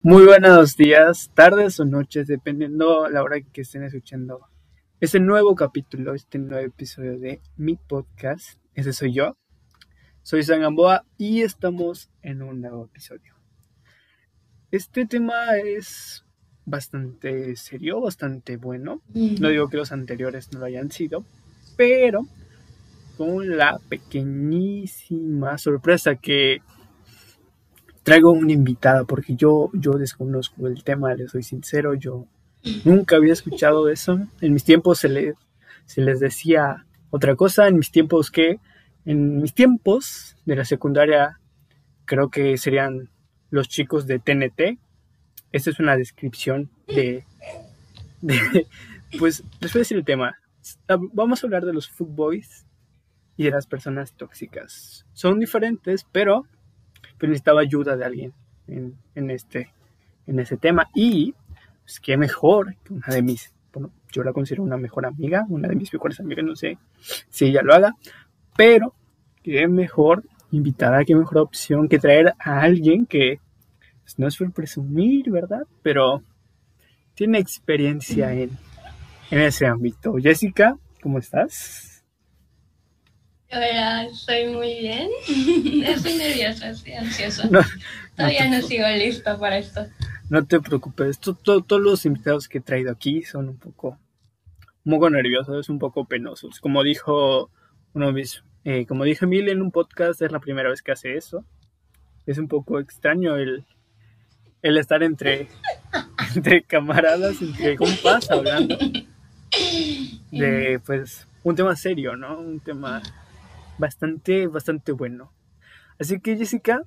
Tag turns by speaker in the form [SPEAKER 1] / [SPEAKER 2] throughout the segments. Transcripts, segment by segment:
[SPEAKER 1] Muy buenos días, tardes o noches, dependiendo la hora que estén escuchando este nuevo capítulo, este nuevo episodio de mi podcast. Ese soy yo. Soy San Gamboa y estamos en un nuevo episodio. Este tema es bastante serio, bastante bueno. No digo que los anteriores no lo hayan sido, pero con la pequeñísima sorpresa que traigo una invitada porque yo, yo desconozco el tema, les soy sincero, yo nunca había escuchado eso. En mis tiempos se, le, se les decía otra cosa, en mis tiempos que, en mis tiempos de la secundaria creo que serían los chicos de TNT. Esta es una descripción de, de pues les voy a decir el tema. Vamos a hablar de los footboys y de las personas tóxicas. Son diferentes, pero pues necesitaba ayuda de alguien en, este, en ese tema. Y pues qué mejor que una de mis, bueno, yo la considero una mejor amiga, una de mis mejores amigas, no sé si ella lo haga, pero qué mejor invitada, qué mejor opción que traer a alguien que pues, no es por presumir, ¿verdad? Pero tiene experiencia en, en ese ámbito. Jessica, ¿cómo estás?
[SPEAKER 2] Hola, estoy muy bien. estoy nerviosa, estoy ansiosa. Todavía no, sigo lista para esto.
[SPEAKER 1] No te preocupes, todos los invitados que he traído aquí son un poco, un poco nerviosos, un poco penosos. Como dijo uno de mis, eh, como dije Emil en un podcast, es la primera vez que hace eso. Es un poco extraño el, el estar entre, entre camaradas, entre compas, hablando de, pues, un tema serio, ¿no? Un tema bastante, bastante bueno. Así que Jessica,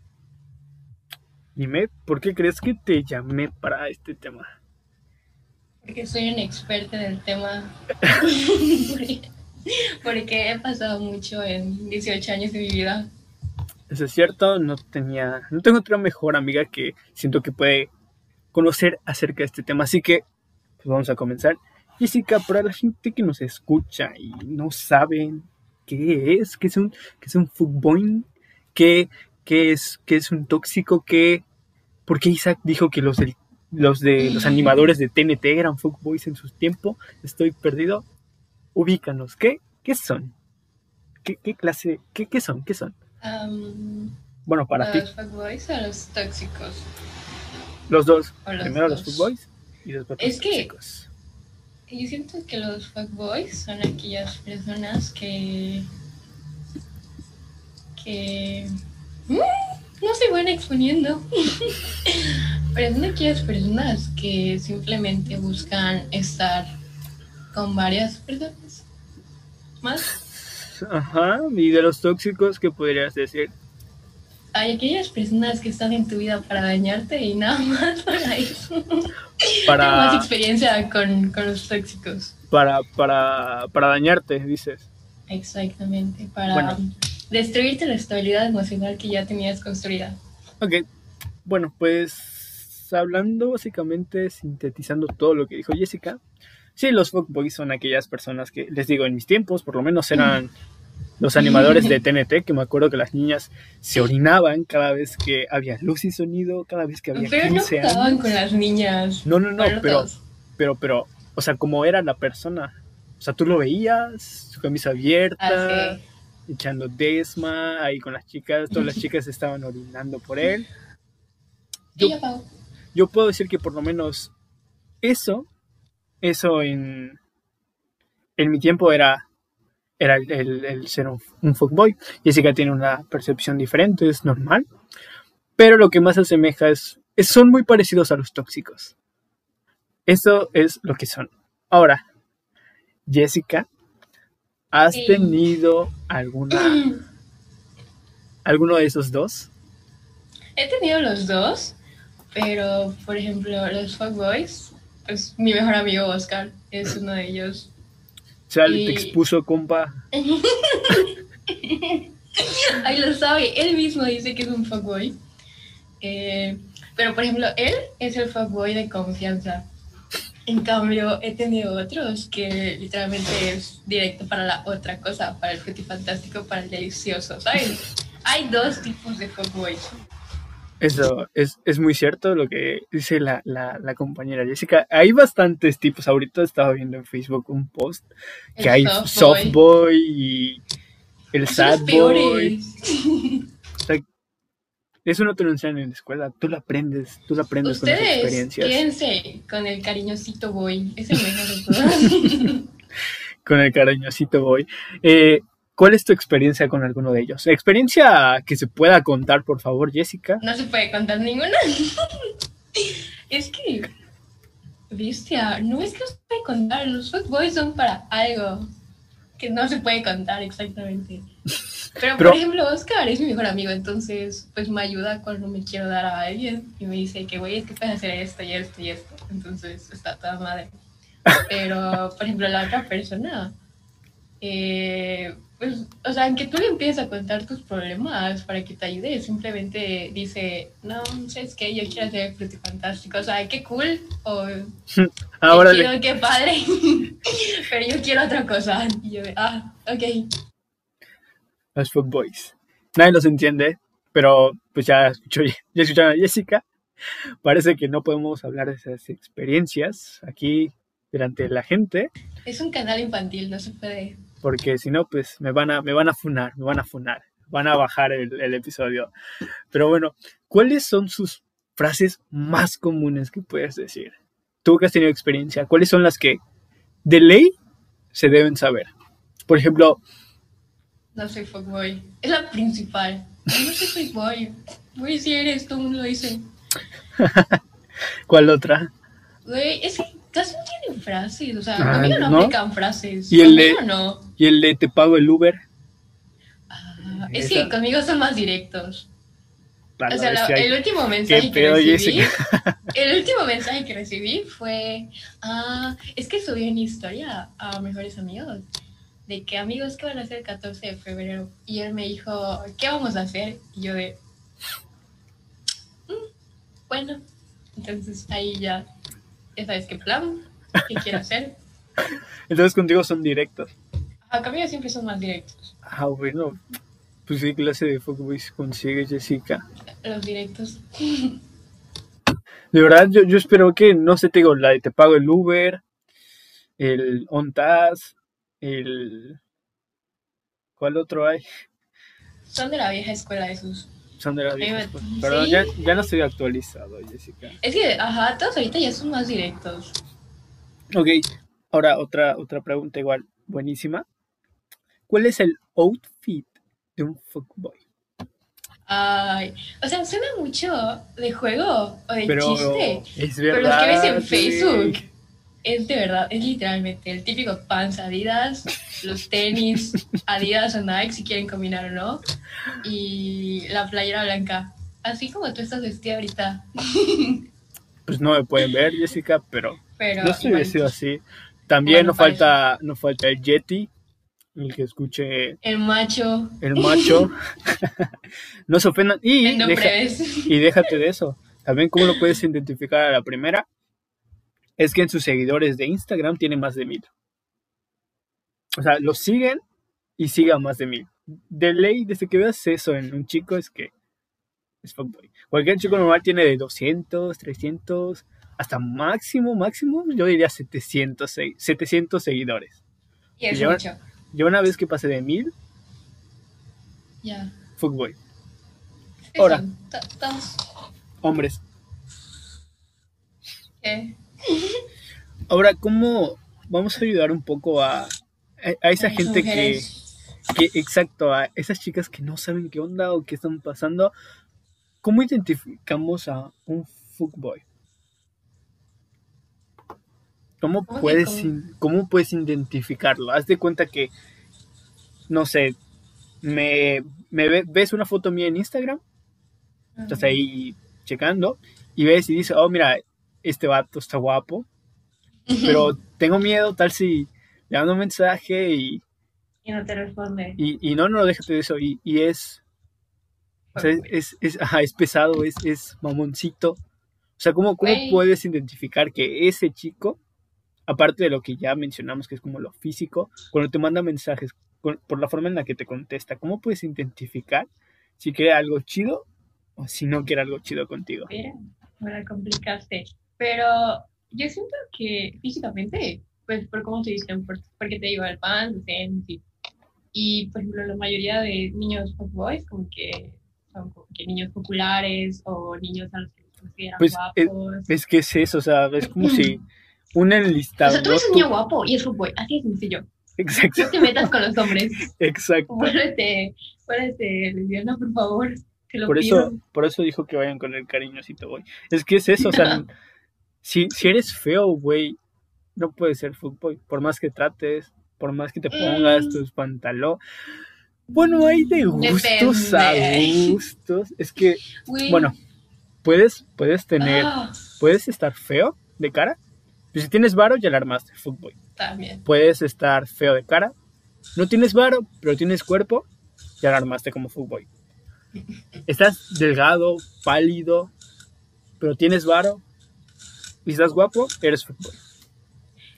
[SPEAKER 1] dime, ¿por qué crees que te llamé para este tema?
[SPEAKER 2] Porque soy una experta en el tema. porque, he pasado mucho en 18 años de mi vida.
[SPEAKER 1] Eso es cierto, no tenía, no tengo otra mejor amiga que siento que puede conocer acerca de este tema. Así que, pues vamos a comenzar. Jessica, para la gente que nos escucha y no saben qué es, qué es un, qué es un qué, qué, es, qué es un tóxico, qué, por qué Isaac dijo que los, los de los animadores de TNT eran fuckboys en su tiempo, estoy perdido. Ubícanos, ¿qué, qué son? ¿Qué, qué clase, qué, qué son, qué son? bueno, para
[SPEAKER 2] ti. ¿Los fuckboys o los tóxicos?
[SPEAKER 1] Los dos. Primero los fuckboys y después los
[SPEAKER 2] tóxicos. Yo siento que los fuckboys son aquellas personas que. que. Mm, no se van exponiendo. Pero son aquellas personas que simplemente buscan estar con varias personas. ¿Más?
[SPEAKER 1] Ajá, y de los tóxicos, ¿qué podrías decir?
[SPEAKER 2] hay aquellas personas que están en tu vida para dañarte y nada más para eso.
[SPEAKER 1] Para...
[SPEAKER 2] Tengo más experiencia con, con, los tóxicos.
[SPEAKER 1] Para, para, para dañarte, dices.
[SPEAKER 2] Exactamente, para destruirte la estabilidad emocional que ya tenías construida.
[SPEAKER 1] Ok, bueno, pues hablando básicamente, sintetizando todo lo que dijo Jessica, sí, los fuckboys son aquellas personas que, les digo, en mis tiempos por lo menos eran los animadores de TNT, que me acuerdo que las niñas se orinaban cada vez que había luz y sonido, cada vez que había
[SPEAKER 2] pero 15 no años. con las niñas.
[SPEAKER 1] No, no, no, pero, pero, pero, o sea, como era la persona. O sea, tú lo veías, su camisa abierta, ah, echando desma, ahí con las chicas, todas las chicas estaban orinando por él.
[SPEAKER 2] Yo,
[SPEAKER 1] yo puedo decir que por lo menos eso, eso en, en mi tiempo era era el, ser un, un, fuckboy. Jessica tiene una percepción diferente, es normal. Pero lo que más asemeja es, son muy parecidos a los tóxicos. Eso es lo que son. Ahora, Jessica, ¿has tenido alguna alguno de esos dos?
[SPEAKER 2] He tenido los dos, pero por ejemplo, los fuckboys, pues mi mejor amigo Oscar es uno de ellos
[SPEAKER 1] te expuso, compa.
[SPEAKER 2] Ahí lo sabe, él mismo dice que es un fuckboy. Eh, pero por ejemplo, él es el fuckboy de confianza. En cambio, he tenido otros que literalmente es directo para la otra cosa, para el fantástico, para el delicioso, ¿sabes? Hay dos tipos de fuckboys.
[SPEAKER 1] Eso es, es muy cierto lo que dice la, la, la compañera Jessica. Hay bastantes tipos. Ahorita estaba viendo en Facebook un post que
[SPEAKER 2] El
[SPEAKER 1] hay
[SPEAKER 2] soft boy.
[SPEAKER 1] boy y el
[SPEAKER 2] Son
[SPEAKER 1] sad boy. O sea, eso no te lo enseñan en la escuela. Tú lo aprendes, tú lo aprendes con las
[SPEAKER 2] Ustedes
[SPEAKER 1] experiencias.
[SPEAKER 2] quédense con el cariñosito boy. Es el mejor de todos.
[SPEAKER 1] Con el cariñosito boy. Eh, ¿Cuál es tu experiencia con alguno de ellos? Experiencia que se pueda contar, por favor, Jessica.
[SPEAKER 2] No se puede contar ninguna. es que, bestia, no es que no se puede contar. Los fuckboys son para algo que no se puede contar exactamente. Pero,
[SPEAKER 1] Pero-
[SPEAKER 2] por ejemplo, Oscar es mi mejor amigo, entonces, pues me ayuda cuando me quiero dar a alguien y me dice que, güey, es que puedes hacer esto y esto y esto. Entonces, está toda madre. Pero, por ejemplo, la otra persona, eh, pues, o sea, aunque tú le empieces a contar tus problemas para que te ayude, simplemente dice, no, ¿sabes qué? Yo quiero hacer frutifantástico. O sea, qué cool. O
[SPEAKER 1] Ahora
[SPEAKER 2] qué chido, qué padre. Pero yo quiero otra cosa. Y yo ah, ok.
[SPEAKER 1] los fuckboys. Nadie los entiende, pero pues ya, escuchó, ya escucharon a Jessica. Parece que no podemos hablar de esas experiencias aquí delante de la gente,
[SPEAKER 2] Es un canal infantil, no se puede.
[SPEAKER 1] Porque si no, pues me van a, me van a funar, me van a funar, van a bajar el, el episodio. Pero bueno, ¿cuáles son sus frases más comunes que puedes decir? Tú que has tenido experiencia, ¿cuáles son las que de ley se deben saber? Por ejemplo,
[SPEAKER 2] No soy fuckboy. Es la principal. No soy fuckboy. Si eres, todo el mundo lo dice.
[SPEAKER 1] ¿cuál otra?
[SPEAKER 2] Güey, es que casi no tienen frases. O sea,
[SPEAKER 1] Ah,
[SPEAKER 2] conmigo no,
[SPEAKER 1] ¿no?
[SPEAKER 2] aplican frases.
[SPEAKER 1] Y el de-
[SPEAKER 2] Conmigo no.
[SPEAKER 1] Y el de te pago el Uber.
[SPEAKER 2] Ah, es que conmigo son más directos.
[SPEAKER 1] Para
[SPEAKER 2] O sea, la-
[SPEAKER 1] ver si hay-
[SPEAKER 2] el último mensaje que recibí. El último mensaje que recibí fue. Ah, es que subí una historia a mejores amigos. De que amigos, ¿qué van a hacer el 14 de febrero? Y él me dijo, ¿qué vamos a hacer? Y yo de. "Mm, bueno, entonces ahí ya. Ya sabes qué plan, qué quiero hacer.
[SPEAKER 1] Entonces contigo son directos.
[SPEAKER 2] A conmigo siempre son más directos.
[SPEAKER 1] Ah, bueno. Pues qué clase de fuckboys consigue Jessica.
[SPEAKER 2] Los directos.
[SPEAKER 1] De verdad, yo, yo espero que, no sé, te digo, la de te pago el Uber, el OnTask, el... ¿Cuál otro hay?
[SPEAKER 2] Son de la vieja escuela esos.
[SPEAKER 1] Son de la vieja
[SPEAKER 2] me-
[SPEAKER 1] escuela. Perdón,
[SPEAKER 2] sí.
[SPEAKER 1] ya, ya no estoy actualizado, Jessica.
[SPEAKER 2] Es que, ajá, todos ahorita ya son más directos.
[SPEAKER 1] Ok, ahora otra, otra pregunta igual, buenísima. ¿Cuál es el outfit de un fuckboy?
[SPEAKER 2] Ay, o sea, suena mucho de juego o de
[SPEAKER 1] Pero
[SPEAKER 2] chiste.
[SPEAKER 1] es
[SPEAKER 2] Pero
[SPEAKER 1] verdad.
[SPEAKER 2] los que ves en. Facebook es de verdad, es literalmente el típico pants Adidas, los tenis Adidas o Nike, si quieren combinar o no, y la playera blanca. Así como tú estás vestida ahorita,
[SPEAKER 1] Pues no me pueden ver, Jessica, pero
[SPEAKER 2] pero
[SPEAKER 1] Yo estoy vestido así. También
[SPEAKER 2] Bueno,
[SPEAKER 1] no falta, no falta el Yeti, el que escuche
[SPEAKER 2] el macho,
[SPEAKER 1] el macho. no se ofendan. Y,
[SPEAKER 2] no
[SPEAKER 1] deja- y déjate de eso. También cómo lo puedes identificar a la primera. Es que en sus seguidores de Instagram tiene más de mil. O sea, los siguen y sigan más de mil. De ley, desde que veas eso en un chico es que es fuckboy. Cualquier chico normal tiene de 200, 300, hasta máximo, máximo, yo diría 700, se- 700 seguidores.
[SPEAKER 2] Y es
[SPEAKER 1] yo-
[SPEAKER 2] mucho.
[SPEAKER 1] Yo una vez que pasé de mil,
[SPEAKER 2] Ya.
[SPEAKER 1] fuckboy.
[SPEAKER 2] ¿Qué
[SPEAKER 1] Ahora. Hombres.
[SPEAKER 2] ¿Qué?
[SPEAKER 1] Ahora, ¿cómo vamos a ayudar un poco a, a, a esa gente que, exacto, a esas chicas que no saben qué onda o qué están pasando? ¿Cómo identificamos a un fuckboy? ¿Cómo
[SPEAKER 2] ¿Cómo que
[SPEAKER 1] puedes,
[SPEAKER 2] cómo?
[SPEAKER 1] in- ¿Cómo puedes identificarlo? Haz de cuenta que, no sé, me, me ve- ves una foto mía en Instagram, estás ahí checando y ves y dices, oh, mira, este vato está guapo, pero tengo miedo tal si le mando un mensaje y,
[SPEAKER 2] Y no te responde.
[SPEAKER 1] y, y no, no, déjate de eso, y, y es, o sea, es, es, ajá, es pesado, es, es mamoncito. O sea, ¿cómo, cómo puedes identificar que ese chico, aparte de lo que ya mencionamos, que es como lo físico, cuando te manda mensajes, con- por la forma en la que te contesta, ¿cómo puedes identificar si quiere algo chido o si no quiere algo chido contigo.
[SPEAKER 2] Mira, la complicaste. Pero yo siento que físicamente, pues por cómo se dicen, por- porque te digo, el pan, sí. Y por ejemplo, la mayoría de niños boys como que son como que niños populares o niños a los que consideran
[SPEAKER 1] Pues, eh,
[SPEAKER 2] guapos.
[SPEAKER 1] Es que es eso, o sea, es como si un
[SPEAKER 2] o
[SPEAKER 1] enlistado.
[SPEAKER 2] sea, tú eres un
[SPEAKER 1] tú-
[SPEAKER 2] niño guapo y es fútbol, así de sencillo.
[SPEAKER 1] Exacto,
[SPEAKER 2] No te metas con los hombres.
[SPEAKER 1] exacto.
[SPEAKER 2] Vuélvete, vuélvete lesbiana, por favor. Te lo
[SPEAKER 1] Por
[SPEAKER 2] pido.
[SPEAKER 1] eso, por eso dijo que vayan con el cariñosito, güey. Es que es eso, o sea, si, si eres feo, güey, no puedes ser fútbol. Por más que trates, por más que te pongas
[SPEAKER 2] Mm.
[SPEAKER 1] tus pantalones. Bueno, hay de gustos a gustos. Es que, bueno, puedes, puedes tener,
[SPEAKER 2] Ah,
[SPEAKER 1] puedes estar feo de cara. Pero si tienes varo, ya la armaste, fútbol.
[SPEAKER 2] también.
[SPEAKER 1] Puedes estar feo de cara. No tienes varo, pero tienes cuerpo, ya la armaste como fútbol. Estás delgado, pálido, pero tienes varo y estás guapo, eres fútbol.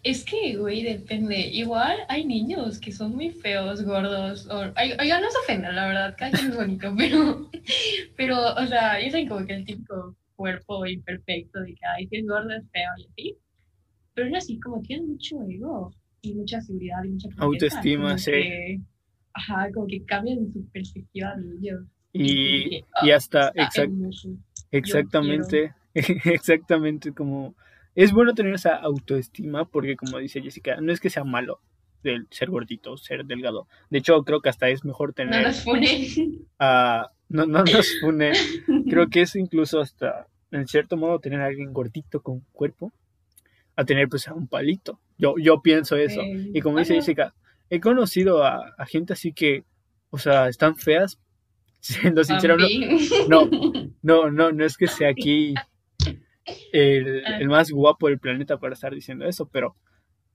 [SPEAKER 2] Es que, güey, depende. Igual hay niños que son muy feos, gordos. O... Oigan, no se ofendan, la verdad, cada quien es bonito, pero, pero, o sea, dicen como que el típico cuerpo imperfecto de que, ay, si es gordo es feo y así. Pero es así, como tienen mucho ego y mucha seguridad y mucha
[SPEAKER 1] Autoestima, sí.
[SPEAKER 2] que- ajá, como que cambian su perspectiva de ellos.
[SPEAKER 1] Y,
[SPEAKER 2] ah,
[SPEAKER 1] y hasta,
[SPEAKER 2] está
[SPEAKER 1] exact- exactamente, exactamente como... Es bueno tener esa autoestima porque como dice Jessica, no es que sea malo del ser gordito, ser delgado. De hecho, creo que hasta es mejor
[SPEAKER 2] No
[SPEAKER 1] tener...
[SPEAKER 2] nos ponen.
[SPEAKER 1] a- no, no nos funen. Creo que es incluso hasta, en cierto modo, tener a alguien gordito con cuerpo, a tener pues a un palito. Yo, yo pienso eso.
[SPEAKER 2] Eh,
[SPEAKER 1] Y como dice. Jessica, he conocido a, a gente así que, o sea, están feas. Siendo sincero, no, no, no, no, no es que sea aquí el,
[SPEAKER 2] Ah.
[SPEAKER 1] el más guapo del planeta para estar diciendo eso, pero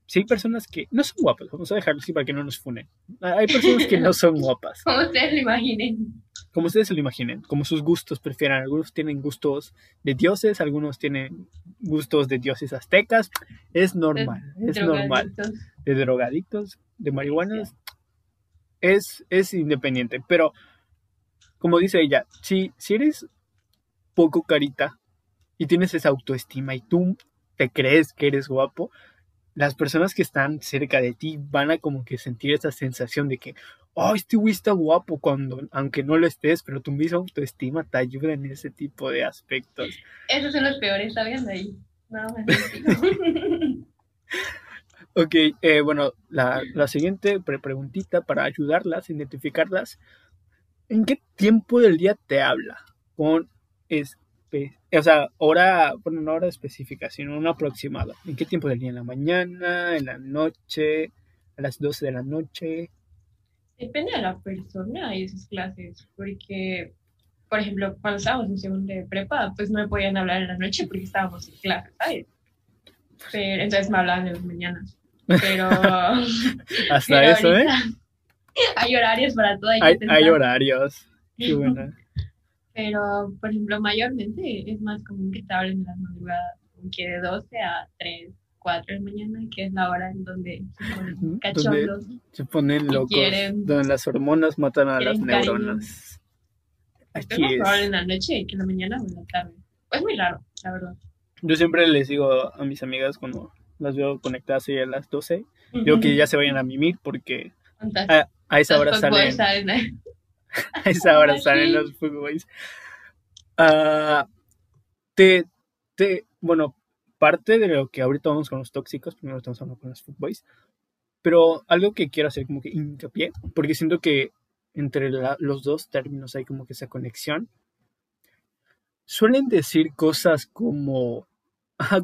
[SPEAKER 1] sí hay personas que no son guapas, vamos a dejarlo así para que no nos funen. Hay personas que no son guapas
[SPEAKER 2] Como ustedes lo imaginen.
[SPEAKER 1] como ustedes se lo imaginen, como sus gustos prefieran. Algunos tienen gustos de dioses, algunos tienen gustos de dioses aztecas. Es normal, es normal. De drogadictos, de marihuanas, es, es independiente. Pero, como dice ella, si, si eres poco carita y tienes esa autoestima y tú te crees que eres guapo, las personas que están cerca de ti van a como que sentir esa sensación de que, oh, este güey está guapo cuando, aunque no lo estés, pero tu misma autoestima te ayuda en ese tipo de aspectos.
[SPEAKER 2] Esos son los peores, ¿sabían de ahí?
[SPEAKER 1] Ok, eh, bueno, la, la siguiente pre- preguntita para ayudarlas, identificarlas. ¿En qué tiempo del día te habla? Con, espe- o sea, hora, bueno, no hora específica, sino un aproximado. ¿En qué tiempo del día? ¿En la mañana? ¿En la noche? ¿A las 12 de la noche?
[SPEAKER 2] Depende de la persona y de sus clases, porque, por ejemplo, cuando estábamos en segundo de prepa, pues no me podían hablar en la noche porque estábamos en clase, ¿sabes? Pero, entonces me hablaban en las mañanas. Pero,
[SPEAKER 1] Hasta
[SPEAKER 2] pero
[SPEAKER 1] eso, ¿eh?
[SPEAKER 2] hay horarios para todo. Hay
[SPEAKER 1] horarios. Qué buena.
[SPEAKER 2] Pero, por ejemplo, mayormente es más común que te hablen en las madrugadas, que de 12 a 3, 4 de la mañana, que es la hora en donde se ponen
[SPEAKER 1] Donde-
[SPEAKER 2] cachondos.
[SPEAKER 1] Se ponen locos.
[SPEAKER 2] quieren-
[SPEAKER 1] donde las hormonas matan a las neuronas.
[SPEAKER 2] Es
[SPEAKER 1] Aquí
[SPEAKER 2] más
[SPEAKER 1] es.
[SPEAKER 2] probable en la noche que en la mañana o en la tarde. Es muy raro, la verdad.
[SPEAKER 1] Yo siempre les digo a mis amigas cuando las veo conectadas a las 12, digo que ya se vayan a mimir porque a, a esa hora
[SPEAKER 2] Los
[SPEAKER 1] salen. a esa hora salen los fuckboys. Ah, te, te, bueno, parte de lo que ahorita vamos con los tóxicos, primero estamos hablando con los fuckboys, pero algo que quiero hacer como que hincapié, porque siento que entre la- los dos términos hay como que esa conexión. Suelen decir cosas como,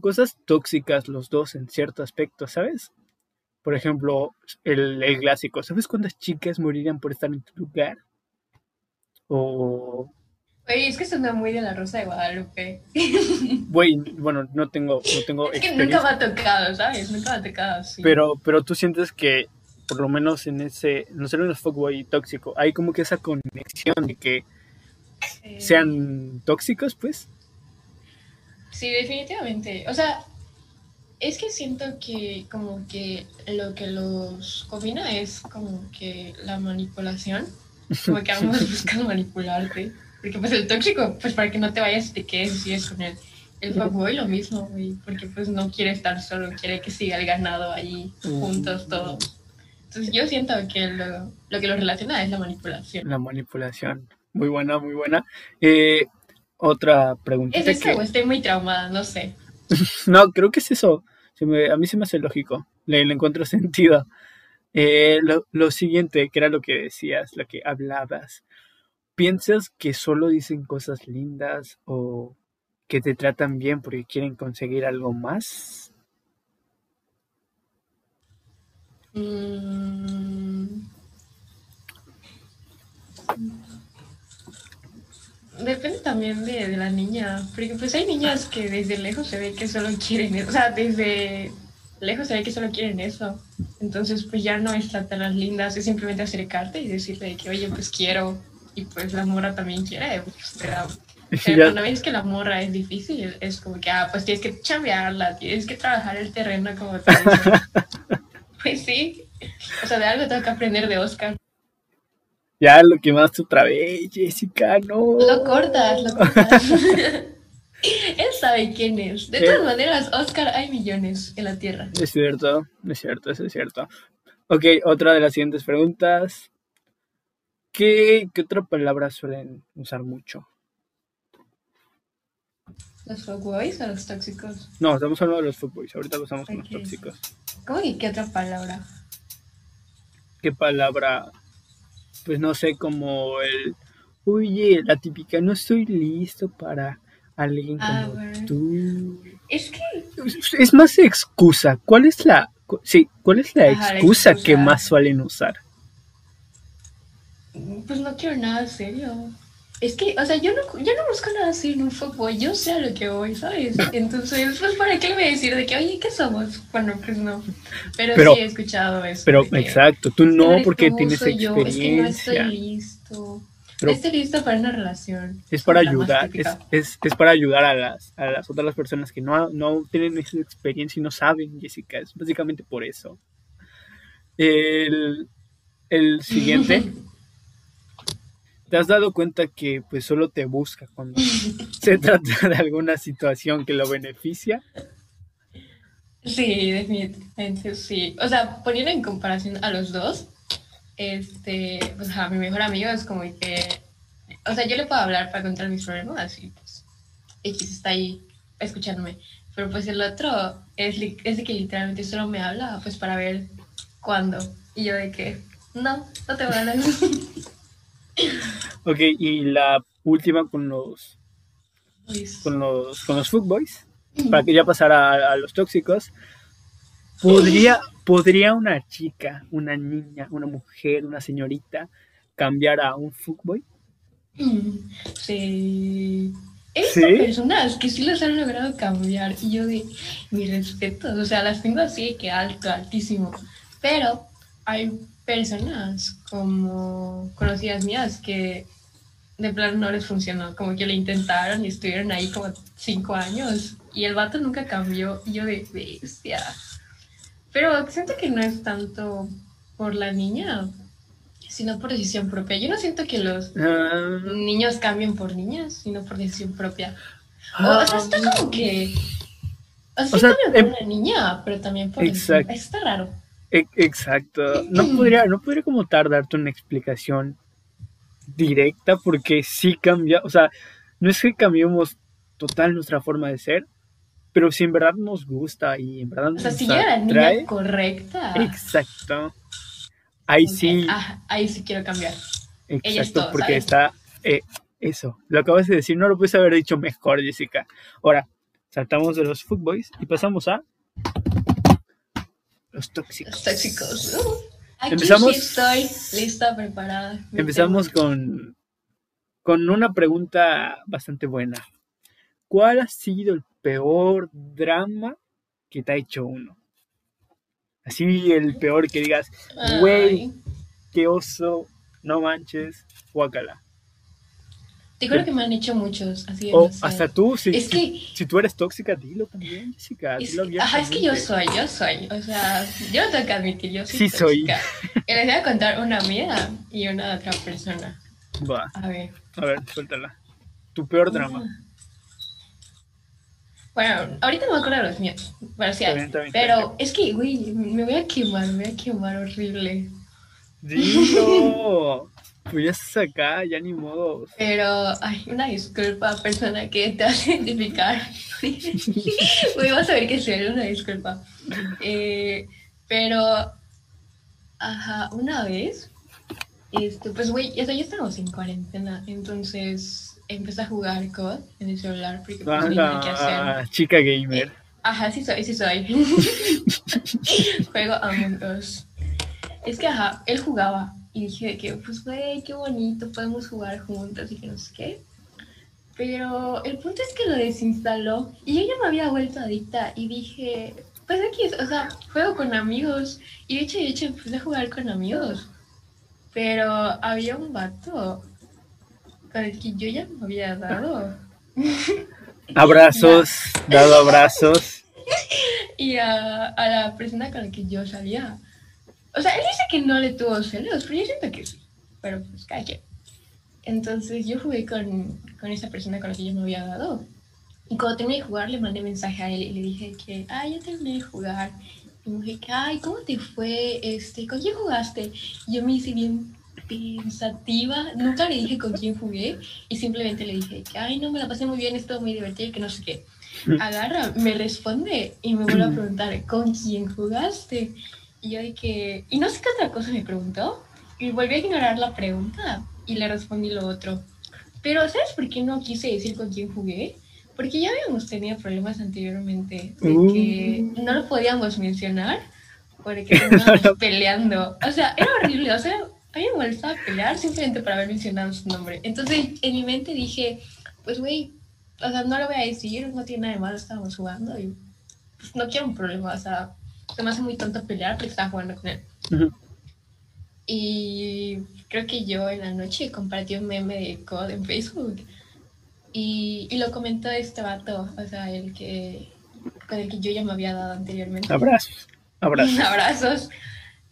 [SPEAKER 1] cosas tóxicas los dos en cierto aspecto, ¿sabes? Por ejemplo, el, el clásico, ¿sabes cuántas chicas morirían por estar en tu lugar? O,
[SPEAKER 2] Oye, es que suena muy de la Rosa de Guadalupe.
[SPEAKER 1] güey, bueno, no tengo, no tengo
[SPEAKER 2] Es que nunca me ha tocado, ¿sabes? Nunca me ha tocado así.
[SPEAKER 1] pero, pero tú sientes que, por lo menos en ese, no sé, en el fuckboy tóxico, hay como que esa conexión de que sean tóxicos, pues.
[SPEAKER 2] Sí, definitivamente. O sea, es que siento que como que lo que los combina es como que la manipulación. Como que ambos buscan manipularte. Porque pues el tóxico, pues para que no te vayas y te quedes si es con él. El fuckboy lo mismo, güey, porque pues no quiere estar solo, quiere que siga el ganado ahí juntos todos. Entonces yo siento que lo, lo que lo relaciona es la manipulación.
[SPEAKER 1] La manipulación. Muy buena, muy buena. Eh, otra pregunta.
[SPEAKER 2] ¿Es eso o estoy muy traumada? No sé.
[SPEAKER 1] no, creo que es eso. Se me- a mí se me hace lógico. Le, le encuentro sentido. Eh, lo, lo siguiente, que era lo que decías, lo que hablabas. ¿Piensas que solo dicen cosas lindas o que te tratan bien porque quieren conseguir algo más?
[SPEAKER 2] Mm. Depende también de, de la niña, porque pues hay niñas que desde lejos se ve que solo quieren o sea, desde lejos se ve que solo quieren eso. Entonces pues ya no es tratarlas lindas, es simplemente acercarte y decirle que oye pues quiero y pues la morra también quiere, pues, pero, pero cuando ves que la morra es difícil, es como que ah pues tienes que chambearla, tienes que trabajar el terreno como dicen. Pues sí, o sea, de algo tengo que aprender de Oscar.
[SPEAKER 1] Ya lo que más otra vez, Jessica, no.
[SPEAKER 2] Lo cortas, lo cortas. Él sabe quién es. De
[SPEAKER 1] Eh.
[SPEAKER 2] todas maneras, Oscar, hay millones en la Tierra.
[SPEAKER 1] Es cierto, es cierto, eso es cierto. Ok, otra de las siguientes preguntas. ¿Qué, qué otra palabra suelen usar mucho?
[SPEAKER 2] ¿Los fuckboys o los tóxicos?
[SPEAKER 1] No, estamos hablando de los footboys, ahorita pasamos con
[SPEAKER 2] Ok.
[SPEAKER 1] los tóxicos.
[SPEAKER 2] ¿Cómo que qué otra palabra?
[SPEAKER 1] ¿Qué palabra? Pues no sé, como el... Oye, la típica, no estoy listo para alguien como tú.
[SPEAKER 2] Es que
[SPEAKER 1] Es más excusa. ¿Cuál es la... cu- Sí, ¿cuál es la
[SPEAKER 2] Ajá, la
[SPEAKER 1] excusa que más suelen usar?
[SPEAKER 2] pues no quiero nada serio. Es que, o sea, yo no, yo no busco nada serio en un fuckboy, yo sé a lo que voy, ¿sabes? Entonces, pues, ¿para qué le voy a decir de que, oye, ¿qué somos? Bueno, pues no. Pero,
[SPEAKER 1] Pero-
[SPEAKER 2] sí he escuchado eso.
[SPEAKER 1] Pero, exacto, tú
[SPEAKER 2] "Es que
[SPEAKER 1] no porque tienes
[SPEAKER 2] soy yo, Es que no estoy
[SPEAKER 1] experiencia.
[SPEAKER 2] listo.
[SPEAKER 1] Pero-
[SPEAKER 2] listo para una relación.
[SPEAKER 1] Es para ayudar, es, es, es para ayudar a las, a las otras personas que no, no tienen esa experiencia y no saben, Jessica. Es básicamente por eso. El, el siguiente. ¿Te has dado cuenta que pues solo te busca cuando se trata de alguna situación que lo beneficia?
[SPEAKER 2] Sí, definitivamente sí. O sea, poniendo en comparación a los dos, este, pues a mi mejor amigo es como que, o sea, yo le puedo hablar para contar mis problemas y pues X está ahí escuchándome. Pero pues el otro es, es de que literalmente solo me habla pues para ver cuándo. Y yo de que, no, no te voy a hablar.
[SPEAKER 1] Ok, y la última con los,
[SPEAKER 2] Pues,
[SPEAKER 1] con los, con los footboys, para que ya pasara a, a los tóxicos. ¿Podría, ¿Podría una chica, una niña, una mujer, una señorita cambiar a un fuckboy?
[SPEAKER 2] Mm, Sí. He visto
[SPEAKER 1] ¿Sí?
[SPEAKER 2] personas que sí los han logrado cambiar y yo de mis respetos, o sea, las tengo así que alto, altísimo. Pero hay personas como conocidas mías que de plano no les funcionó, como que lo intentaron y estuvieron ahí como cinco años y el vato nunca cambió y yo de bestia. Pero siento que no es tanto por la niña, sino por decisión propia. Yo no siento que los
[SPEAKER 1] Ah,
[SPEAKER 2] niños cambien por niñas, sino por decisión propia. O, o sea, está como que. O sea,
[SPEAKER 1] O sea,
[SPEAKER 2] cambian por
[SPEAKER 1] em-
[SPEAKER 2] una niña, pero también por.
[SPEAKER 1] Exacto.
[SPEAKER 2] Está raro.
[SPEAKER 1] e- exacto. No podría, no podría como tal darte una explicación directa porque sí cambia, o sea, no es que cambiemos total nuestra forma de ser, pero si en verdad nos gusta y en verdad
[SPEAKER 2] O sea,
[SPEAKER 1] nos
[SPEAKER 2] si yo era niña correcta.
[SPEAKER 1] exacto. Ahí
[SPEAKER 2] ok,
[SPEAKER 1] sí,
[SPEAKER 2] ah, ahí sí quiero cambiar. ella es
[SPEAKER 1] exacto,
[SPEAKER 2] todo,
[SPEAKER 1] porque
[SPEAKER 2] ¿sabes?
[SPEAKER 1] está eh, eso. Lo acabas de decir, no lo puedes haber dicho mejor, Jessica. Ahora, saltamos de los footboys y pasamos a los tóxicos.
[SPEAKER 2] Los tóxicos. Uh, aquí
[SPEAKER 1] Empezamos-
[SPEAKER 2] sí estoy lista, preparada.
[SPEAKER 1] Empezamos
[SPEAKER 2] tengo-
[SPEAKER 1] con, con una pregunta bastante buena. ¿Cuál ha sido el peor drama que te ha hecho uno? Así el peor que digas, güey, qué oso, no manches, guácala.
[SPEAKER 2] Te juro que me han hecho muchos, así
[SPEAKER 1] O hasta tú, si,
[SPEAKER 2] Es
[SPEAKER 1] si-
[SPEAKER 2] que
[SPEAKER 1] si tú eres tóxica, dilo también, Jessica.
[SPEAKER 2] Ajá, es que yo soy, yo soy. O sea, yo tengo que admitir, yo soy
[SPEAKER 1] Sí soy.
[SPEAKER 2] tóxica. Y les voy a contar una mía y una de otra persona.
[SPEAKER 1] Va,
[SPEAKER 2] A ver.
[SPEAKER 1] a ver, suéltala. Tu peor drama.
[SPEAKER 2] Ah. Bueno, ahorita no me acuerdo de los míos. Bueno, sí
[SPEAKER 1] está
[SPEAKER 2] Pero es que, güey, me voy a quemar, me voy a quemar horrible.
[SPEAKER 1] Dilo. Pues ya estás acá, ya ni modo.
[SPEAKER 2] Pero, ay, una disculpa, persona que te hace identificar. Güey, vas a ver que serio, una disculpa. Eh, pero, ajá, una vez, este, pues, güey, ya, ya estamos en cuarentena, entonces empecé a jugar COD en el celular porque pues, no tenía que hacer.
[SPEAKER 1] Ah, chica gamer.
[SPEAKER 2] Ajá, sí soy, sí soy. Juego Among Us. Es que, ajá, él jugaba y dije que, pues, güey, qué bonito, podemos jugar juntos y que no sé qué. Pero el punto es que lo desinstaló y yo ya me había vuelto adicta y dije, pues aquí, es, o sea, juego con amigos. Y de hecho, de hecho, empecé a jugar con amigos. Pero había un vato con el que yo ya me había dado.
[SPEAKER 1] Abrazos, dado abrazos.
[SPEAKER 2] y a, a la persona con la que yo salía. O sea, él dice que no le tuvo celos, pero yo siento que sí. Pero pues quien. Entonces yo jugué con, con esa persona con la que yo me había dado. Y cuando terminé de jugar le mandé mensaje a él y le dije que, ay, ya terminé de jugar. Y me dije ay, ¿cómo te fue? Este, ¿Con quién jugaste? Y yo me hice bien pensativa. Nunca le dije con quién jugué. Y simplemente le dije que, ay, no, me la pasé muy bien, estuvo muy divertido y que no sé qué. Agarra, me responde y me vuelve a preguntar, ¿con quién jugaste? Y yo dije, y no sé qué otra cosa me preguntó. Y volví a ignorar la pregunta y le respondí lo otro. Pero ¿sabes por qué no quise decir con quién jugué? Porque ya habíamos tenido problemas anteriormente de que no lo podíamos mencionar porque estábamos peleando. O sea, era horrible. O sea, me molestaba pelear simplemente para haber mencionado su nombre. Entonces, en mi mente dije, pues, güey, o sea, no lo voy a decir, no tiene nada de malo, estábamos jugando y pues, no quiero un problema. O sea, se me hace muy tonto pelear porque estaba jugando con él.
[SPEAKER 1] Ujú.
[SPEAKER 2] Y creo que yo en la noche compartí un meme de COD en Facebook. Y, y lo comentó este vato, o sea, el que con el que yo ya me había dado anteriormente.
[SPEAKER 1] Abrazos, abrazos.
[SPEAKER 2] Abrazos.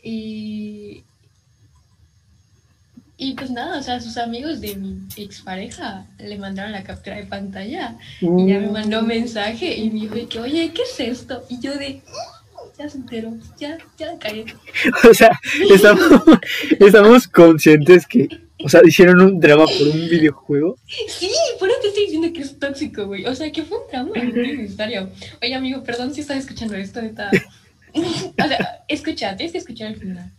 [SPEAKER 2] Y, y pues nada, o sea, sus amigos de mi expareja le mandaron la captura de pantalla y ya me mandó un mensaje y me dijo que, oye, ¿qué es esto? Y yo de, ya se enteró, ya, ya cagué.
[SPEAKER 1] O sea, estamos, estamos conscientes que, o sea, hicieron un drama por un videojuego.
[SPEAKER 2] Sí, por eso te estoy diciendo que es tóxico, güey. O sea, que fue un drama innecesario. Oye, amigo, perdón si estás escuchando esto, neta. O sea, escucha, tienes que escuchar el final.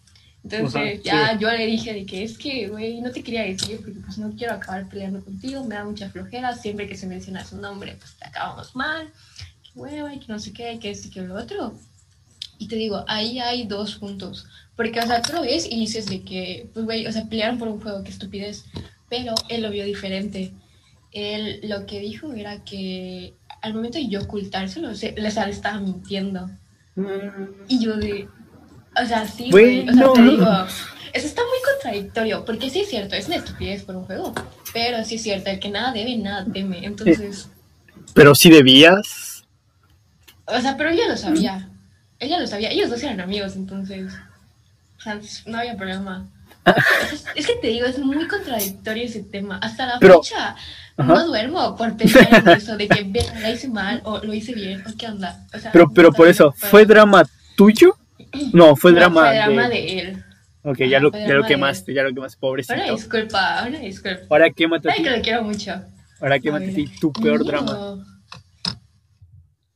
[SPEAKER 2] Entonces,
[SPEAKER 1] Ajá,
[SPEAKER 2] ya
[SPEAKER 1] sí.
[SPEAKER 2] yo le dije de que es que, güey, no te quería decir porque pues no quiero acabar peleando contigo, me da mucha flojera, siempre que se menciona su nombre, pues te acabamos mal, que hueva y que no sé qué, que esto y que lo otro. Y te digo, ahí hay dos puntos. Porque, o sea, tú lo ves y dices de que, pues, güey, o sea, pelearon por un juego, qué estupidez. Pero él lo vio diferente. Él lo que dijo era que al momento de yo ocultárselo, se, les estaba mintiendo. Y yo de, o sea, sí,
[SPEAKER 1] Güey,
[SPEAKER 2] o sea, te digo, eso está muy contradictorio, porque sí es cierto, es una estupidez por un juego, pero sí es cierto, el que nada debe, nada teme, entonces,
[SPEAKER 1] Pero si debías.
[SPEAKER 2] o sea, pero ella lo sabía, ella lo sabía, ellos dos eran amigos, entonces, o sea, no había problema. Es, es que te digo, es muy contradictorio ese tema, hasta la
[SPEAKER 1] Pero-
[SPEAKER 2] fecha.
[SPEAKER 1] Ajá.
[SPEAKER 2] No duermo por pensar en eso, de que la hice mal o lo hice bien, o qué onda. O sea,
[SPEAKER 1] Pero, pero por eso. ¿fue drama tuyo? No, fue
[SPEAKER 2] No,
[SPEAKER 1] drama,
[SPEAKER 2] fue drama
[SPEAKER 1] de...
[SPEAKER 2] de él.
[SPEAKER 1] Ok, ya lo, ya lo quemaste, ya lo quemaste, pobrecito.
[SPEAKER 2] disculpa, una disculpa.
[SPEAKER 1] Ahora quémate
[SPEAKER 2] Ay, que lo quiero mucho.
[SPEAKER 1] Ahora quémate ti, tu peor
[SPEAKER 2] No.
[SPEAKER 1] drama.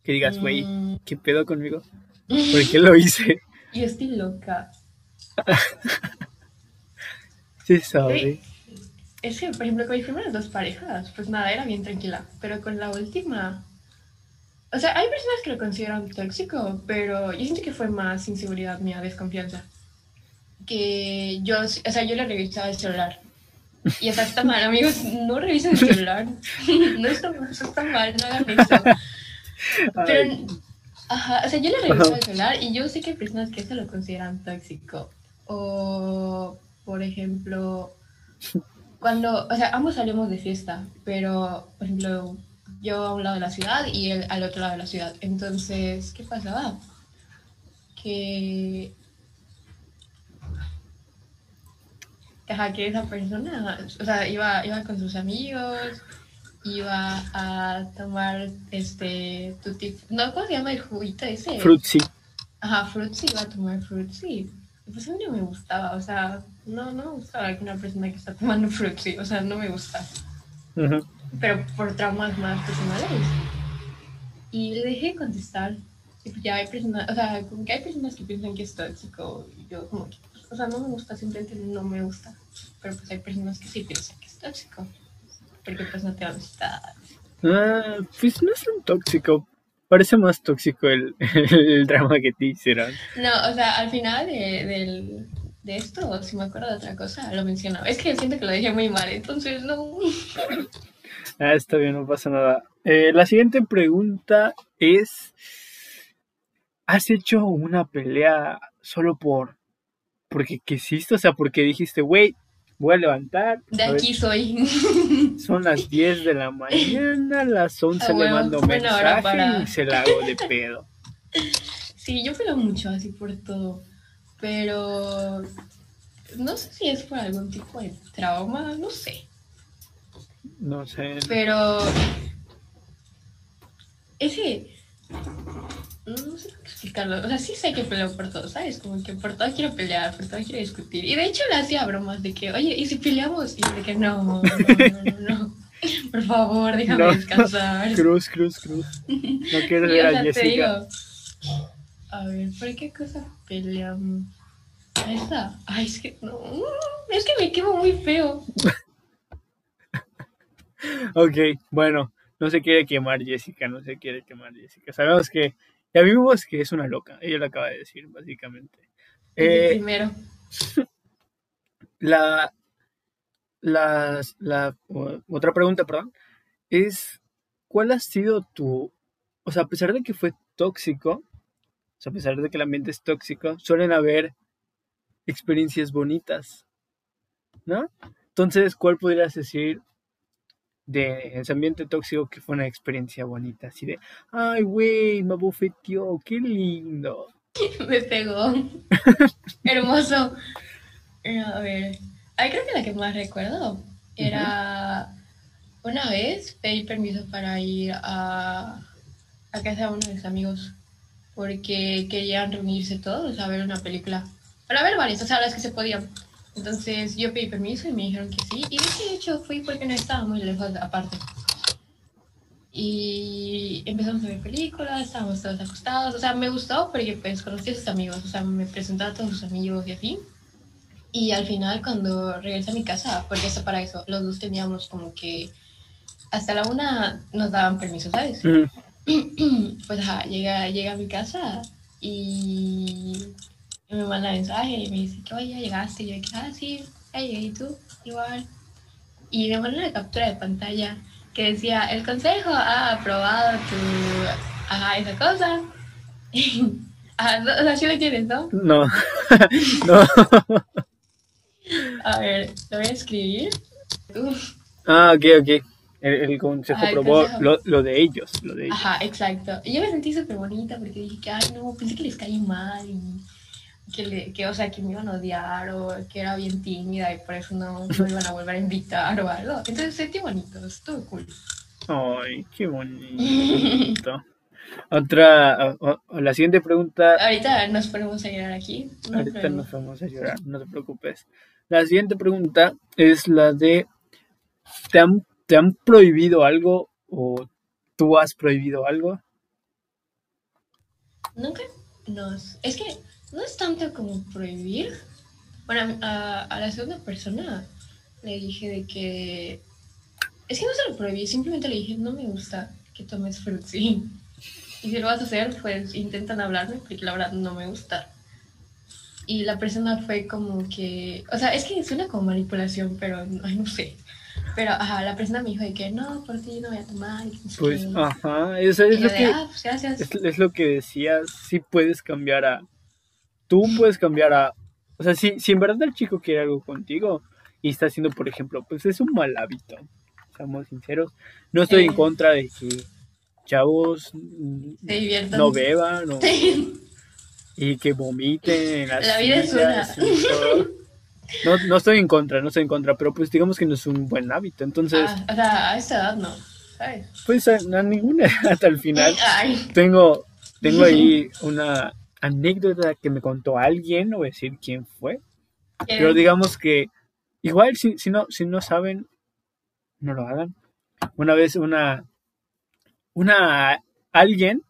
[SPEAKER 1] Que digas, güey,
[SPEAKER 2] Mm,
[SPEAKER 1] ¿qué pedo conmigo? ¿Por qué lo hice?
[SPEAKER 2] Yo estoy loca.
[SPEAKER 1] Sí, sabe.
[SPEAKER 2] Es que, por ejemplo, con mis primeras dos parejas, pues nada, era bien tranquila. Pero con la última. O sea, hay personas que lo consideran tóxico, pero yo siento que fue más inseguridad mía, desconfianza. Que yo, o sea, yo le revisaba el celular. Y sea, está mal, amigos, no revisen el celular. no está está mal, no hagan eso. Pero, ajá, o sea, yo le reviso el celular y yo sé que hay personas que eso lo consideran tóxico. O, por ejemplo, cuando, o sea, ambos salimos de fiesta, pero, por ejemplo, yo a un lado de la ciudad y él al otro lado de la ciudad. Entonces, ¿qué pasaba? Que ajá, que esa persona, o sea, iba, iba con sus amigos, iba a tomar este, tu no, ¿cómo se llama el juguito ese?
[SPEAKER 1] Fruitsy.
[SPEAKER 2] Ajá, Fruitsy, iba a tomar Fruitsy. Pues a mí no me gustaba, o sea, no, no me gustaba que una persona que está tomando Fruitsy, o sea, no me gusta.
[SPEAKER 1] Ujú.
[SPEAKER 2] Pero por traumas más personales. Y le dejé de contestar. Y pues ya hay personas, o sea, como que hay personas que piensan que es tóxico. Y yo como que, pues, o sea, no me gusta, simplemente no me gusta. Pero pues hay personas que sí piensan que es tóxico. Porque pues no te amistad.
[SPEAKER 1] Ah, pues no es un tóxico. Parece más tóxico el, el drama que te hicieron.
[SPEAKER 2] No, o sea, al final de, del, de esto, si me acuerdo de otra cosa, lo mencionaba. Es que siento que lo dejé muy mal, entonces no.
[SPEAKER 1] Ah, está bien, no pasa nada. Eh, la siguiente pregunta es: ¿Has hecho una pelea solo por porque quisiste? O sea, porque dijiste, güey, voy a levantar.
[SPEAKER 2] De
[SPEAKER 1] a ver,
[SPEAKER 2] aquí soy.
[SPEAKER 1] son las 10 de la mañana, a las 11
[SPEAKER 2] Ah,
[SPEAKER 1] le mando mensaje
[SPEAKER 2] para-
[SPEAKER 1] y se la hago de pedo.
[SPEAKER 2] Sí, yo peleo mucho así por todo, pero no sé si es por algún tipo de trauma, no sé,
[SPEAKER 1] No sé.
[SPEAKER 2] pero ese, no sé cómo explicarlo, o sea, sí sé que peleo por todo, ¿sabes? Como que por todo quiero pelear, por todo quiero discutir, y de hecho le hacía bromas de que, oye, ¿y si peleamos? Y yo de que no, no, no, no, no. por favor, déjame
[SPEAKER 1] No.
[SPEAKER 2] descansar.
[SPEAKER 1] Cruz, cruz, cruz. No quieres
[SPEAKER 2] Sí,
[SPEAKER 1] ver
[SPEAKER 2] o
[SPEAKER 1] a
[SPEAKER 2] te
[SPEAKER 1] Jessica.
[SPEAKER 2] digo. A ver, ¿por qué cosa peleamos? Esta. Ay, es que no. Es que me quemo muy feo.
[SPEAKER 1] Ok, bueno, no se quiere quemar Jessica, no se quiere quemar Jessica. Sabemos que, ya vimos que es una loca, ella lo acaba de decir, básicamente. Eh,
[SPEAKER 2] primero.
[SPEAKER 1] la, la, o- otra pregunta, perdón, es, ¿cuál ha sido tu, o sea, a pesar de que fue tóxico, o sea, a pesar de que el ambiente es tóxico, suelen haber experiencias bonitas, ¿no? Entonces, ¿cuál podrías decir de ese ambiente tóxico que fue una experiencia bonita? Así de, ay, güey, me abofeteó, qué lindo.
[SPEAKER 2] Me pegó. Hermoso. Eh, A ver. Ay, creo que la que más recuerdo era. Una vez pedí permiso para ir a, a casa de uno de mis amigos porque querían reunirse todos a ver una película. Para ver varias, o sea, las que se podían. Entonces yo pedí permiso y me dijeron que sí. Y de hecho fui porque no estaba muy lejos aparte. Y empezamos a ver películas, estábamos todos acostados. O sea, me gustó porque pues conocí a sus amigos, o sea, me presentaba a todos sus amigos y así. Y al final cuando regresé a mi casa, porque eso para eso, los dos teníamos como que hasta la una nos daban permiso, ¿sabes? Pues ajá, llega, llega a mi casa y manda mensaje y me dice que oye, ya llegaste. Y yo, ah, sí, ya llegué, ¿y tú? Igual. Y me manda una captura de pantalla que decía, el consejo ha aprobado tu, ajá, esa cosa. Ajá, no, o sea, sí lo entiendes, ¿no?
[SPEAKER 1] No, no.
[SPEAKER 2] A ver, lo voy a escribir. Uf,
[SPEAKER 1] Ah, ok, ok. El, el consejo
[SPEAKER 2] Ah, el
[SPEAKER 1] probó
[SPEAKER 2] consejo.
[SPEAKER 1] lo, lo de ellos, lo de ellos.
[SPEAKER 2] Ajá, exacto. Y yo me sentí súper bonita porque dije que, ay, no, pensé que les caí mal y que, le, que, o sea, que me iban a odiar o que era bien tímida y por eso no, no me iban a volver a invitar o algo. Entonces sentí bonito, estuvo cool.
[SPEAKER 1] Ay, qué bonito. Otra, o- o- la siguiente pregunta,
[SPEAKER 2] Ahorita nos ponemos a llorar aquí. no
[SPEAKER 1] ahorita
[SPEAKER 2] problema.
[SPEAKER 1] nos vamos a llorar, no te preocupes. La siguiente pregunta es la de, ¿te han, te han prohibido algo o tú has prohibido algo?
[SPEAKER 2] Nunca nos... Es que no es tanto como prohibir. Bueno, a, a la segunda persona le dije de que... Es que no se lo prohibí, simplemente le dije, no me gusta que tomes fruitsy. Y si lo vas a hacer, pues intentan hablarme, porque la verdad no me gusta. Y la persona fue como que... O sea, es que suena como manipulación, pero ay, no sé. Pero, ajá, la persona me dijo de que no, por ti no voy a tomar.
[SPEAKER 1] Pues, ajá, eso es lo
[SPEAKER 2] de,
[SPEAKER 1] que...
[SPEAKER 2] ah, pues.
[SPEAKER 1] Es, es lo que decías, sí puedes cambiar a... Tú puedes cambiar a... O sea, si, si en verdad el chico quiere algo contigo y está haciendo, por ejemplo, pues es un mal hábito, seamos sinceros. No estoy en
[SPEAKER 2] Eh.
[SPEAKER 1] contra de que chavos no beban o- y que vomiten en las
[SPEAKER 2] La vida es
[SPEAKER 1] todo. No, no estoy en contra, no estoy en contra, pero pues digamos que no es un buen hábito. Entonces,
[SPEAKER 2] Ah, o sea, a esta edad no, ¿sabes?
[SPEAKER 1] pues a, a ninguna edad al final.
[SPEAKER 2] Ay,
[SPEAKER 1] Tengo, tengo ahí una anécdota que me contó alguien, no voy a decir quién fue, pero digamos que igual si, si no, si no saben, no lo hagan. Una vez una, una, alguien,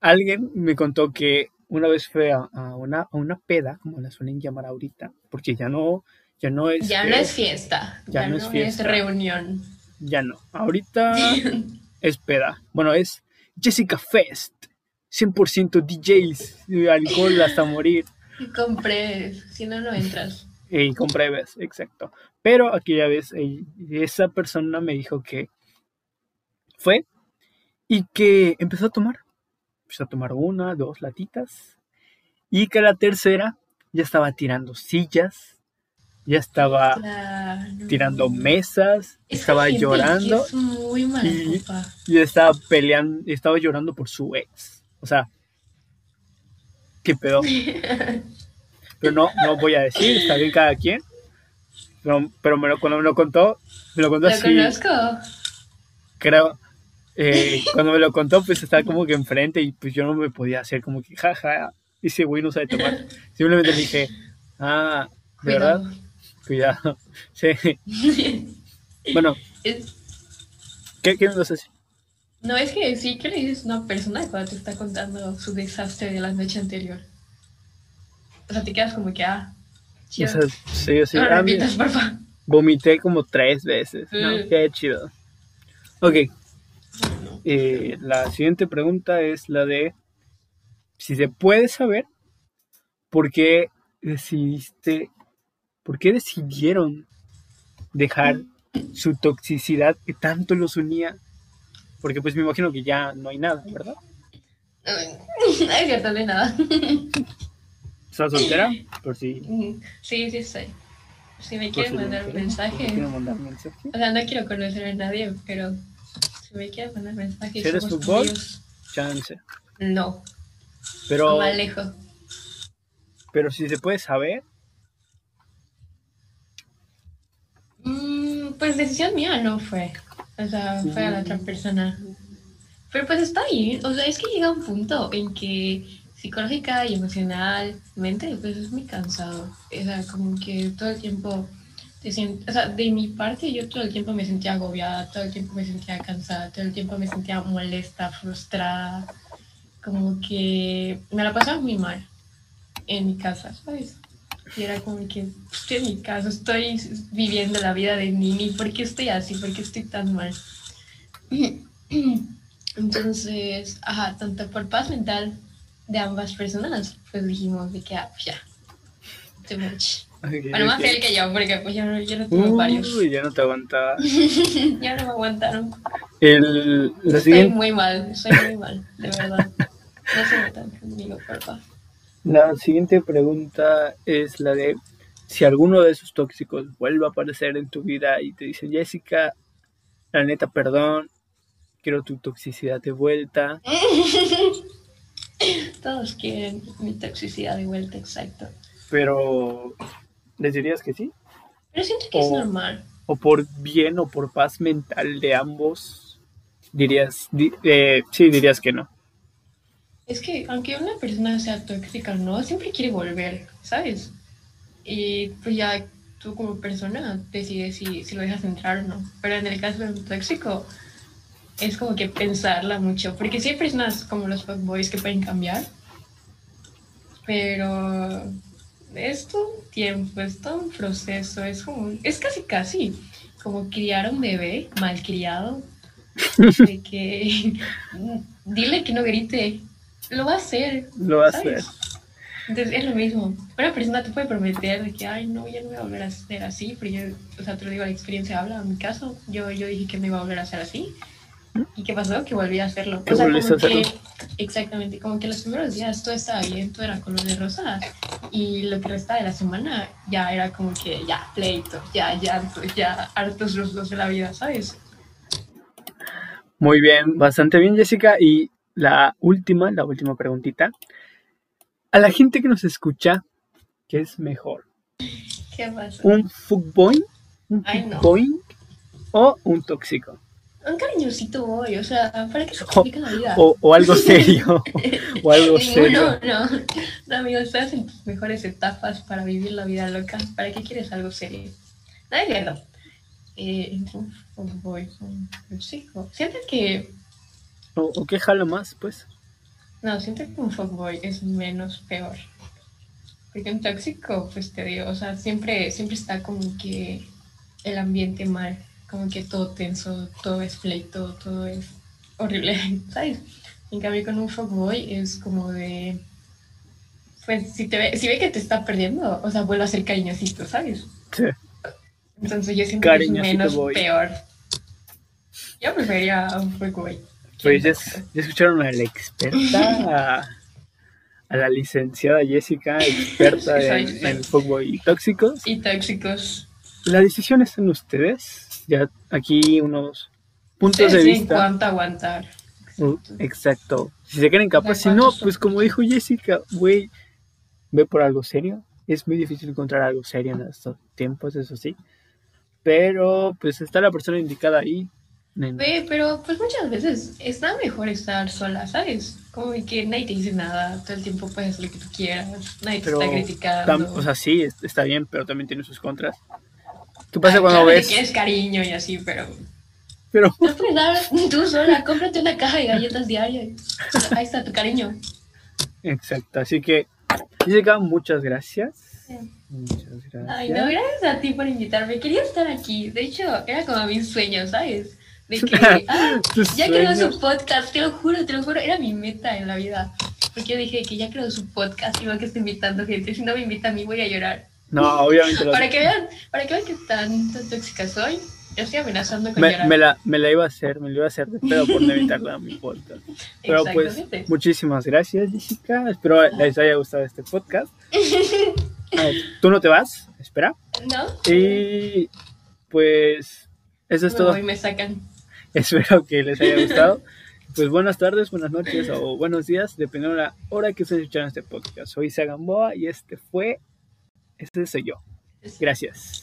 [SPEAKER 1] alguien me contó que una vez fue a, a una, a una peda, como la suelen llamar ahorita, porque ya no, ya no es,
[SPEAKER 2] ya no es fiesta,
[SPEAKER 1] ya
[SPEAKER 2] ya,
[SPEAKER 1] no
[SPEAKER 2] no,
[SPEAKER 1] es
[SPEAKER 2] reunión.
[SPEAKER 1] ya no. Ahorita es peda. Bueno, es Jessica Fest. 100% DJs, y alcohol hasta morir.
[SPEAKER 2] Compré, si no, no entras.
[SPEAKER 1] Y con breves, exacto. Pero aquella vez eh, esa persona me dijo que fue y que empezó a tomar. Empezó a tomar una, dos latitas. Y que la tercera ya estaba tirando sillas, ya estaba
[SPEAKER 2] Claro.
[SPEAKER 1] tirando mesas,
[SPEAKER 2] Esa
[SPEAKER 1] estaba llorando
[SPEAKER 2] Es muy mala
[SPEAKER 1] y-
[SPEAKER 2] copa.
[SPEAKER 1] y estaba peleando, estaba llorando por su ex. O sea, qué pedo. Pero no, no voy a decir, está bien cada quien. Pero, pero me lo, cuando me lo contó, me lo contó
[SPEAKER 2] Lo
[SPEAKER 1] así,
[SPEAKER 2] conozco.
[SPEAKER 1] creo. eh, cuando me lo contó, pues estaba como que enfrente y pues yo no me podía hacer como que jaja, ese güey no sabe tomar. Simplemente le dije, ah, ¿de verdad?
[SPEAKER 2] Cuidado.
[SPEAKER 1] Sí. Bueno, ¿qué, qué me vas a decir?
[SPEAKER 2] No es que sí que le dices a una persona cuando te está contando su desastre de la noche anterior. O sea, te quedas como que, ah,
[SPEAKER 1] O
[SPEAKER 2] chido.
[SPEAKER 1] sea, sí, sí,
[SPEAKER 2] no
[SPEAKER 1] ah,
[SPEAKER 2] repitas,
[SPEAKER 1] mira,
[SPEAKER 2] por favor.
[SPEAKER 1] vomité como tres veces. No,
[SPEAKER 2] Mm.
[SPEAKER 1] qué chido. Ok, eh, la siguiente pregunta es la de si se puede saber por qué decidiste, por qué decidieron dejar su toxicidad que tanto los unía. Porque pues me imagino que ya no hay nada, ¿verdad?
[SPEAKER 2] Es cierto, no hay nada.
[SPEAKER 1] ¿Estás soltera? Por si...
[SPEAKER 2] Sí, sí estoy. Si me quieren
[SPEAKER 1] si
[SPEAKER 2] mandar un
[SPEAKER 1] por si
[SPEAKER 2] mensaje.
[SPEAKER 1] mandar mensaje.
[SPEAKER 2] O sea, no quiero conocer a nadie, pero si me quieren mandar mensaje.
[SPEAKER 1] ¿Quieres
[SPEAKER 2] somos
[SPEAKER 1] fútbol? Chance.
[SPEAKER 2] No,
[SPEAKER 1] Pero,
[SPEAKER 2] más lejos.
[SPEAKER 1] pero si se puede saber,
[SPEAKER 2] Mm, pues decisión mía no fue. O sea, fue a la otra persona. Pero pues está bien. O sea, es que llega un punto en que psicológica y emocionalmente, pues es muy cansado. O sea, como que todo el tiempo te sientes, o sea, de mi parte yo todo el tiempo me sentía agobiada, todo el tiempo me sentía cansada, todo el tiempo me sentía molesta, frustrada. Como que me la pasaba muy mal en mi casa, ¿sabes? Y era como que estoy en mi casa, estoy viviendo la vida de Nini, ¿por qué estoy así? ¿Por qué estoy tan mal? Entonces, ajá, tanto por paz mental de ambas personas, pues dijimos de que, ah, pues ya, too much. Bueno, más él que yo, porque pues yo no, yo no tuve varios.
[SPEAKER 1] Uy, ya no te aguantaba.
[SPEAKER 2] ya no me aguantaron.
[SPEAKER 1] El, la
[SPEAKER 2] Estoy
[SPEAKER 1] siguiente,
[SPEAKER 2] muy mal, estoy muy mal, de verdad. No se metan conmigo, porfa.
[SPEAKER 1] La siguiente pregunta es la de si alguno de esos tóxicos vuelve a aparecer en tu vida y te dice, Jessica, la neta, perdón, quiero tu toxicidad de vuelta.
[SPEAKER 2] Todos quieren mi toxicidad de vuelta, exacto.
[SPEAKER 1] Pero, ¿les dirías que sí?
[SPEAKER 2] Pero siento que es
[SPEAKER 1] O-
[SPEAKER 2] normal.
[SPEAKER 1] ¿O por bien o por paz mental de ambos? Dirías, di- eh, sí, dirías que no.
[SPEAKER 2] Es que aunque una persona sea tóxica no, siempre quiere volver, ¿sabes? Y pues ya tú como persona decides si, si lo dejas entrar o no. Pero en el caso de un tóxico, es como que pensarla mucho. Porque sí hay personas como los fuckboys que pueden cambiar. Pero es todo un tiempo, es todo un proceso. Es como, es casi casi como criar a un bebé malcriado. De que dile que no grite, lo va a hacer.
[SPEAKER 1] Lo va a
[SPEAKER 2] ¿sabes? Entonces es lo mismo. Una persona te puede prometer de que, ay, no, ya no voy a volver a ser así, pero yo, o sea, te lo digo, la experiencia habla. En mi caso, yo, yo dije que no iba a volver a ser así. ¿Y qué pasó? Que volví a hacerlo. O sea, como
[SPEAKER 1] a
[SPEAKER 2] que, exactamente, como que los primeros días todo estaba bien, todo era color de rosa. Y lo que restaba de la semana ya era como que, ya, pleito, ya llanto, ya hartos los dos de la vida, ¿sabes?
[SPEAKER 1] Muy bien, bastante bien, Jessica. Y la última, la última preguntita. A la gente que nos escucha, ¿qué es mejor?
[SPEAKER 2] ¿Qué pasa?
[SPEAKER 1] ¿Un fuckboy? ¿Un
[SPEAKER 2] no.
[SPEAKER 1] fuckboy? ¿O un tóxico?
[SPEAKER 2] Un cariñosito voy, o sea, ¿para qué se complica la vida?
[SPEAKER 1] ¿O, o algo serio? ¿O algo serio?
[SPEAKER 2] Ninguno, no. No, amigo, estás en tus mejores etapas para vivir la vida loca. ¿Para qué quieres algo serio? No es cierto. Eh, un fuckboy, un tóxico. Siento que
[SPEAKER 1] ¿O, o qué jala más, pues?
[SPEAKER 2] No, siento que un fuckboy es menos peor. Porque un tóxico, pues te digo, o sea, siempre, siempre está como que el ambiente mal, como que todo tenso, todo es pleito, todo es horrible, ¿sabes? En cambio con un fuckboy es como de... Pues si, te ve, si ve que te está perdiendo, o sea, vuelve a ser cariñosito, ¿sabes?
[SPEAKER 1] Sí.
[SPEAKER 2] Entonces yo siento que es menos
[SPEAKER 1] boy.
[SPEAKER 2] peor. Yo preferiría a un fuckboy.
[SPEAKER 1] Pues ya, ya escucharon a la experta, a, a la licenciada Jessica, experta
[SPEAKER 2] Sí,
[SPEAKER 1] en, en fuckboy y tóxicos.
[SPEAKER 2] Y tóxicos.
[SPEAKER 1] La decisión está en ustedes. Ya aquí unos puntos de
[SPEAKER 2] Sí,
[SPEAKER 1] vista.
[SPEAKER 2] cuanto a aguantar.
[SPEAKER 1] Uh, Exacto. Si se creen capaz,
[SPEAKER 2] De
[SPEAKER 1] si no, pues como dijo Jessica, güey, ve por algo serio. Es muy difícil encontrar algo serio en estos tiempos, eso sí. Pero pues está la persona indicada ahí.
[SPEAKER 2] Ve, pero pues muchas veces está mejor estar sola, ¿sabes? Como que nadie te dice nada, todo el tiempo puedes hacer lo que tú quieras, nadie te está criticando.
[SPEAKER 1] tam- o sea, sí, es- está bien, pero también tiene sus contras. ¿Qué pasa cuando
[SPEAKER 2] claro,
[SPEAKER 1] ves?
[SPEAKER 2] quieres cariño y así, pero
[SPEAKER 1] Pero
[SPEAKER 2] no puedes dar tú sola, cómprate una caja de galletas diarias. Ahí está tu cariño.
[SPEAKER 1] exacto, así que Jessica, muchas gracias. Muchas gracias.
[SPEAKER 2] Ay, no, gracias a ti por invitarme. Quería estar aquí. De hecho, era como mi sueño, ¿sabes? De que, ah, ya creó su podcast, te lo juro, te lo juro, era mi meta en la vida. Porque yo dije que ya creó su podcast y va que está invitando gente. Si no me invita a mí, voy a llorar.
[SPEAKER 1] No, obviamente lo-
[SPEAKER 2] Para que vean, para que vean que tan, tan tóxica soy, yo estoy amenazando con
[SPEAKER 1] me,
[SPEAKER 2] llorar.
[SPEAKER 1] me la, me la iba a hacer, me la iba a hacer de pedo por no invitarla a mi podcast. Pero pues, muchísimas gracias, Jessica. Espero les haya gustado este podcast. Eh, Tú no te vas, espera.
[SPEAKER 2] ¿No?
[SPEAKER 1] Y pues, eso es
[SPEAKER 2] Me
[SPEAKER 1] todo.
[SPEAKER 2] voy, me sacan.
[SPEAKER 1] Espero que les haya gustado. Pues buenas tardes, buenas noches o buenos días, dependiendo de la hora que estén escuchando este podcast. Soy Sagamboa y este fue, este soy yo. Gracias.